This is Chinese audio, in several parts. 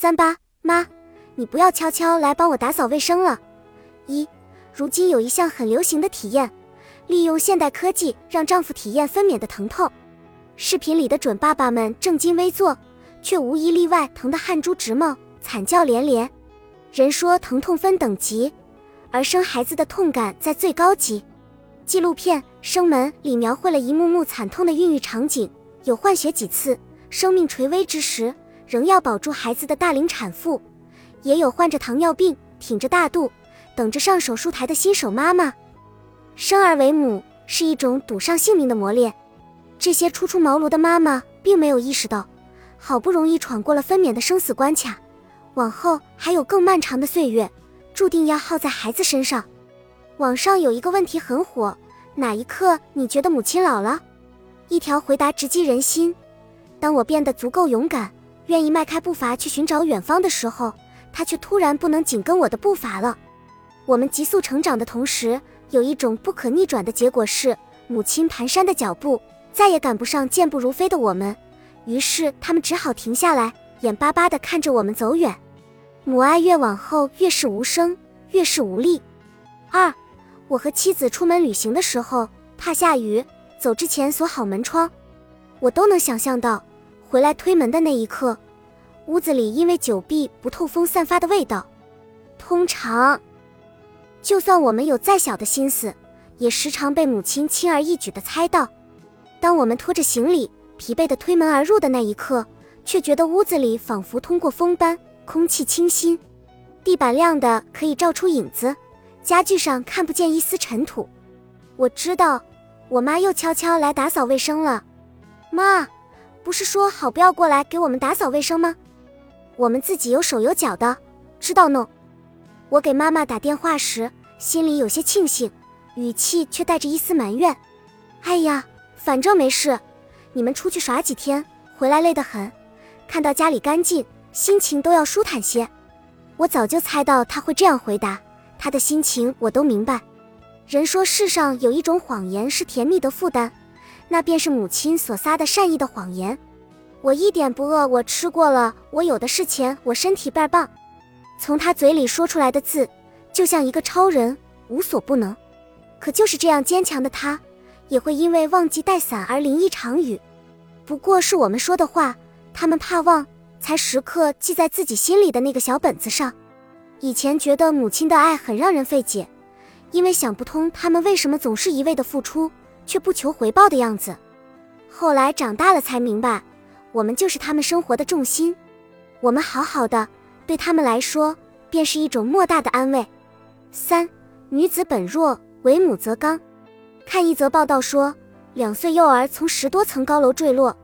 三八妈，你不要悄悄来帮我打扫卫生了。一，如今有一项很流行的体验，利用现代科技让丈夫体验分娩的疼痛。视频里的准爸爸们正襟危坐，却无一例外疼得汗珠直冒，惨叫连连。人说疼痛分等级，而生孩子的痛感在最高级。纪录片《生门》里描绘了一幕幕惨痛的孕育场景，有换血几次、生命垂危之时仍要保住孩子的大龄产妇，也有患着糖尿病、挺着大肚等着上手术台的新手妈妈。生儿为母是一种赌上性命的磨练，这些初出茅庐的妈妈并没有意识到，好不容易闯过了分娩的生死关卡，往后还有更漫长的岁月，注定要耗在孩子身上。网上有一个问题很火，哪一刻你觉得母亲老了？一条回答直击人心。当我变得足够勇敢，愿意迈开步伐去寻找远方的时候，他却突然不能紧跟我的步伐了。我们急速成长的同时，有一种不可逆转的结果是，母亲蹒跚的脚步再也赶不上健步如飞的我们，于是他们只好停下来，眼巴巴地看着我们走远。母爱越往后越是无声，越是无力。二。我和妻子出门旅行的时候，怕下雨，走之前锁好门窗。我都能想象到，回来推门的那一刻，屋子里因为久闭不透风散发的味道。通常，就算我们有再小的心思，也时常被母亲轻而易举地猜到。当我们拖着行李，疲惫地推门而入的那一刻，却觉得屋子里仿佛通过风般，空气清新，地板亮的可以照出影子。家具上看不见一丝尘土，我知道，我妈又悄悄来打扫卫生了。妈，不是说好不要过来给我们打扫卫生吗？我们自己有手有脚的，知道弄。我给妈妈打电话时，心里有些庆幸，语气却带着一丝埋怨。哎呀，反正没事，你们出去耍几天，回来累得很，看到家里干净，心情都要舒坦些。我早就猜到他会这样回答。他的心情我都明白。人说世上有一种谎言是甜蜜的负担，那便是母亲所撒的善意的谎言。我一点不饿，我吃过了，我有的是钱，我身体倍儿棒。从他嘴里说出来的字，就像一个超人，无所不能。可就是这样坚强的他，也会因为忘记带伞而淋一场雨。不过是我们说的话，他们怕忘，才时刻记在自己心里的那个小本子上。以前觉得母亲的爱很让人费解，因为想不通他们为什么总是一味的付出，却不求回报的样子。后来长大了才明白，我们就是他们生活的重心，我们好好的，对他们来说便是一种莫大的安慰。三女子本弱，为母则刚。看一则报道说，两岁幼儿从十多层高楼坠落，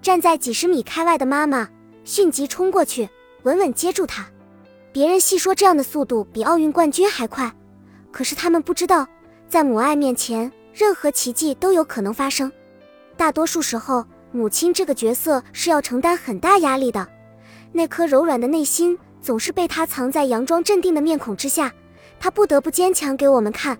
站在几十米开外的妈妈迅即冲过去，稳稳接住他。别人细说这样的速度比奥运冠军还快，可是他们不知道，在母爱面前，任何奇迹都有可能发生。大多数时候，母亲这个角色是要承担很大压力的，那颗柔软的内心总是被她藏在佯装镇定的面孔之下，她不得不坚强给我们看。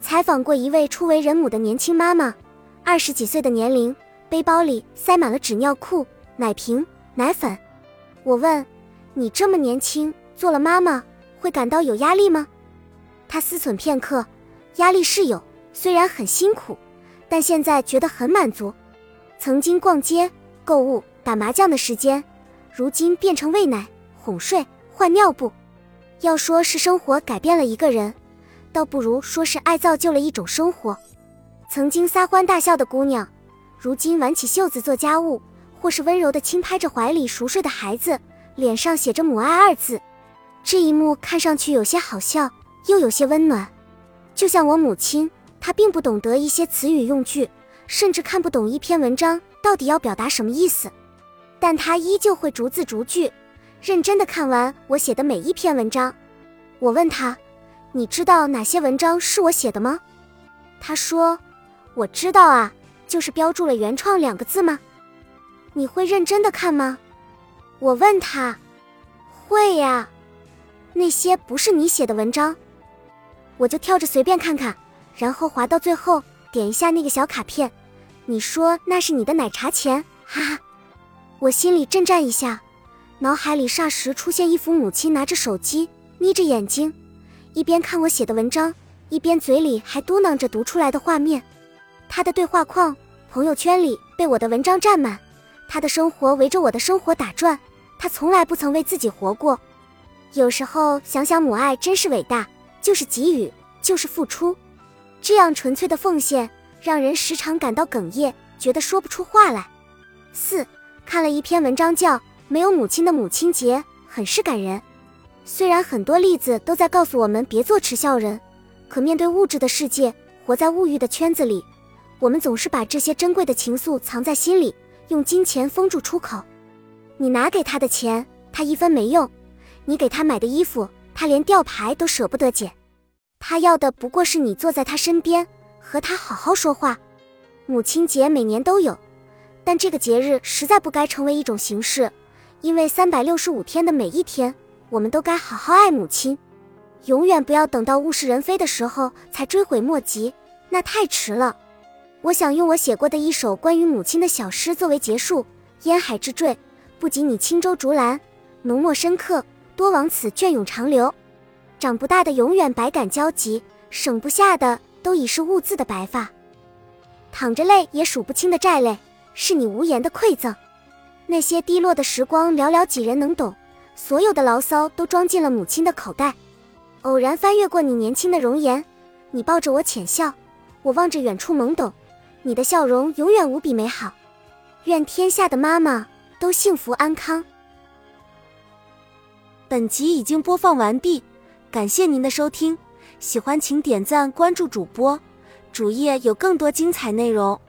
采访过一位初为人母的年轻妈妈，二十几岁的年龄，背包里塞满了纸尿裤、奶瓶、奶粉。我问：“你这么年轻？”做了妈妈会感到有压力吗？她思忖片刻，压力是有，虽然很辛苦，但现在觉得很满足。曾经逛街、购物、打麻将的时间，如今变成喂奶、哄睡、换尿布。要说是生活改变了一个人，倒不如说是爱造就了一种生活。曾经撒欢大笑的姑娘，如今挽起袖子做家务，或是温柔地轻拍着怀里熟睡的孩子，脸上写着母爱二字。这一幕看上去有些好笑，又有些温暖，就像我母亲，她并不懂得一些词语用句，甚至看不懂一篇文章到底要表达什么意思，但他依旧会逐字逐句，认真的看完我写的每一篇文章。我问他：“你知道哪些文章是我写的吗？”他说：“我知道啊，就是标注了‘原创’两个字吗？你会认真的看吗？”我问他：“会呀。”那些不是你写的文章，我就跳着随便看看，然后滑到最后，点一下那个小卡片。你说那是你的奶茶钱，哈哈，我心里震颤一下。脑海里霎时出现一幅母亲拿着手机，眯着眼睛，一边看我写的文章，一边嘴里还嘟囔着读出来的画面。她的对话框、朋友圈里被我的文章占满，她的生活围着我的生活打转，她从来不曾为自己活过。有时候想想母爱真是伟大，就是给予，就是付出，这样纯粹的奉献，让人时常感到哽咽，觉得说不出话来。四看了一篇文章，叫《没有母亲的母亲节》，很是感人。虽然很多例子都在告诉我们别做耻笑人，可面对物质的世界，活在物欲的圈子里，我们总是把这些珍贵的情愫藏在心里，用金钱封住出口。你拿给他的钱，他一分没用。你给他买的衣服，他连吊牌都舍不得剪，他要的不过是你坐在他身边，和他好好说话。母亲节每年都有，但这个节日实在不该成为一种形式，因为三百六十五天的每一天，我们都该好好爱母亲，永远不要等到物是人非的时候才追悔莫及，那太迟了。我想用我写过的一首关于母亲的小诗作为结束：烟海之坠，不及你轻舟竹篮，浓墨深刻。多往此隽永长流，长不大的永远百感交集，省不下的都已是兀自的白发，淌着泪也数不清的债累，是你无言的馈赠。那些低落的时光，寥寥几人能懂。所有的牢骚都装进了母亲的口袋。偶然翻阅过你年轻的容颜，你抱着我浅笑，我望着远处懵懂。你的笑容永远无比美好。愿天下的妈妈都幸福安康。本集已经播放完毕，感谢您的收听，喜欢请点赞关注主播，主页有更多精彩内容。